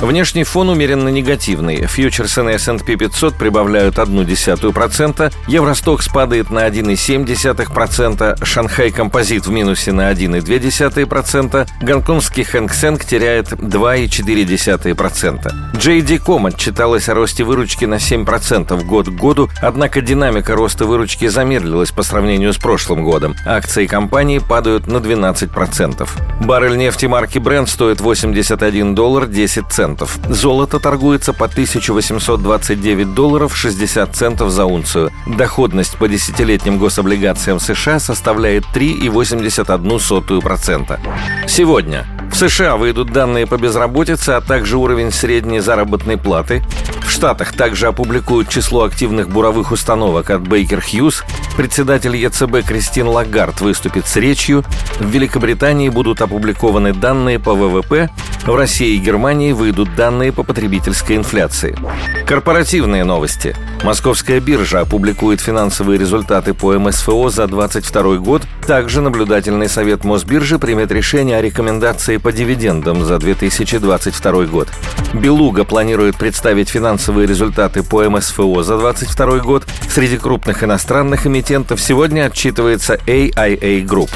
Внешний фон умеренно негативный. Фьючерсы на S&P 500 прибавляют 0,1%, Евростокс падает на 1,7%, Шанхай Композит в минусе на 1,2%, гонконгский Хэнк Сэнк теряет 2,4%. JD.com отчиталась о росте выручки на 7% год к году, однако динамика роста выручки замедлилась по сравнению с прошлым годом. Акции компании падают на 12%. Баррель нефти марки Brent стоит 81 доллар 10 центов центов. Золото торгуется по 1829 долларов 60 центов за унцию. Доходность по десятилетним гособлигациям США составляет 3,81%. Сегодня в США выйдут данные по безработице, а также уровень средней заработной платы. В Штатах также опубликуют число активных буровых установок от Baker Hughes. Председатель ЕЦБ Кристин Лагард выступит с речью. В Великобритании будут опубликованы данные по ВВП. В России и Германии выйдут данные по потребительской инфляции. Корпоративные новости. Московская биржа опубликует финансовые результаты по МСФО за 2022 год. Также наблюдательный совет Мосбиржи примет решение о рекомендации по дивидендам за 2022 год. Белуга планирует представить финансовые результаты по МСФО за 2022 год. Среди крупных иностранных эмитентов сегодня отчитывается AIA Group.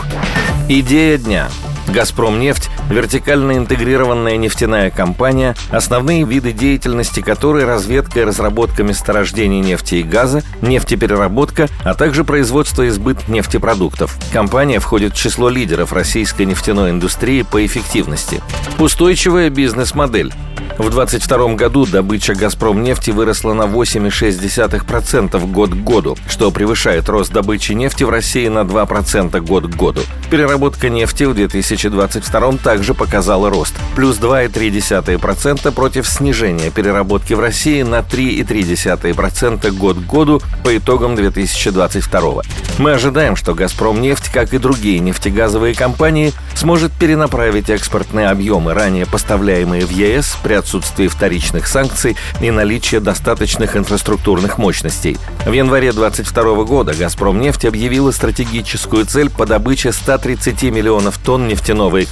Идея дня. «Газпромнефть» – вертикально интегрированная нефтяная компания, основные виды деятельности которой – разведка и разработка месторождений нефти и газа, нефтепереработка, а также производство и сбыт нефтепродуктов. Компания входит в число лидеров российской нефтяной индустрии по эффективности. Устойчивая бизнес-модель. В 2022 году добыча «Газпром» нефти выросла на 8,6% год к году, что превышает рост добычи нефти в России на 2% год к году. Переработка нефти в 2022 также показала рост – плюс 2,3% против снижения переработки в России на 3,3% год к году по итогам 2022. Мы ожидаем, что «Газпром» нефть, как и другие нефтегазовые компании, сможет перенаправить экспортные объемы, ранее поставляемые в ЕС при отсутствии вторичных санкций и наличия достаточных инфраструктурных мощностей. В январе 2022 года «Газпром» нефть объявила стратегическую цель по добыче 130 миллионов тонн нефтяного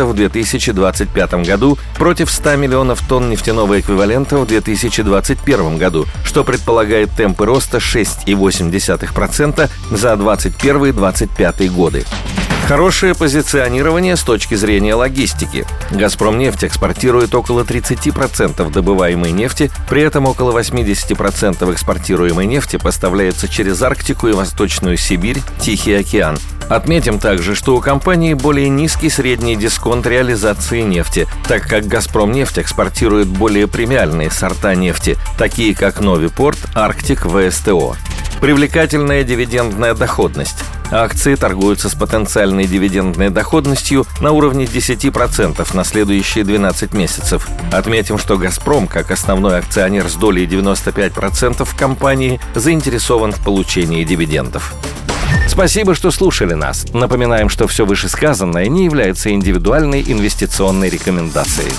эквивалента в 2025 году против 100 миллионов тонн нефтяного эквивалента в 2021 году, что предполагает темпы роста 6,8% за 2021-2025 годы. Хорошее позиционирование с точки зрения логистики. «Газпромнефть» экспортирует около 30% добываемой нефти, при этом около 80% экспортируемой нефти поставляется через Арктику и Восточную Сибирь, Тихий океан. Отметим также, что у компании более низкий средний дисконт реализации нефти, так как «Газпромнефть» экспортирует более премиальные сорта нефти, такие как «Новипорт», «Арктик», «ВСТО». Привлекательная дивидендная доходность. Акции торгуются с потенциальной дивидендной доходностью на уровне 10% на следующие 12 месяцев. Отметим, что «Газпром», как основной акционер с долей 95% в компании, заинтересован в получении дивидендов. Спасибо, что слушали нас. Напоминаем, что все вышесказанное не является индивидуальной инвестиционной рекомендацией.